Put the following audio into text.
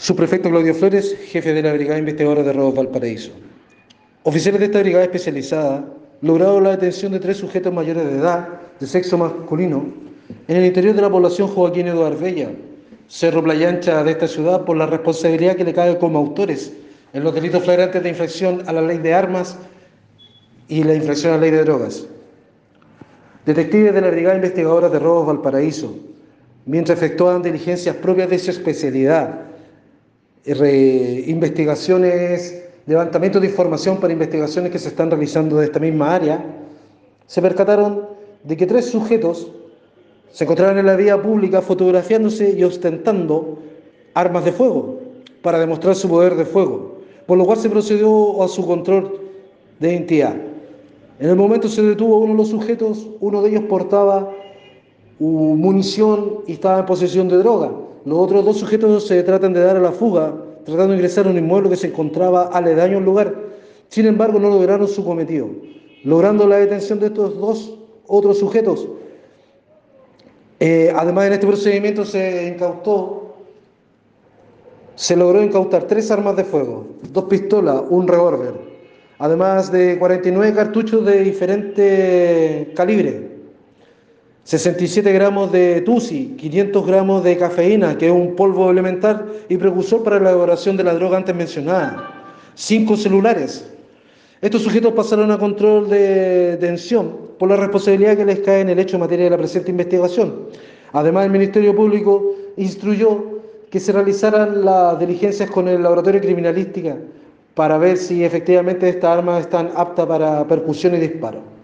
Subprefecto Claudio Flores, jefe de la Brigada Investigadora de Robos Valparaíso. Oficiales de esta brigada especializada lograron la detención de tres sujetos mayores de edad, de sexo masculino, en el interior de la población Joaquín Eduardo Bella, Cerro Playancha de esta ciudad, por la responsabilidad que le cae como autores en los delitos flagrantes de infracción a la ley de armas y la infracción a la ley de drogas. Detectives de la Brigada Investigadora de Robos Valparaíso, mientras efectuaban diligencias propias de su especialidad, investigaciones, levantamiento de información para investigaciones que se están realizando de esta misma área, se percataron de que tres sujetos se encontraban en la vía pública fotografiándose y ostentando armas de fuego para demostrar su poder de fuego, por lo cual se procedió a su control de identidad. En el momento se detuvo uno de los sujetos, uno de ellos portaba munición y estaba en posesión de droga. Los otros dos sujetos se tratan de dar a la fuga, tratando de ingresar a un inmueble que se encontraba aledaño al lugar. Sin embargo, no lograron su cometido, logrando la detención de estos dos otros sujetos. Eh, además, en este procedimiento se incautó, se logró incautar tres armas de fuego, dos pistolas, un revólver, además de 49 cartuchos de diferente calibre 67 gramos de TUSI, 500 gramos de cafeína, que es un polvo elemental y precursor para la elaboración de la droga antes mencionada, 5 celulares. Estos sujetos pasaron a control de detención por la responsabilidad que les cae en el hecho en materia de la presente investigación. Además, el Ministerio Público instruyó que se realizaran las diligencias con el laboratorio criminalística para ver si efectivamente estas armas están aptas para percusión y disparo.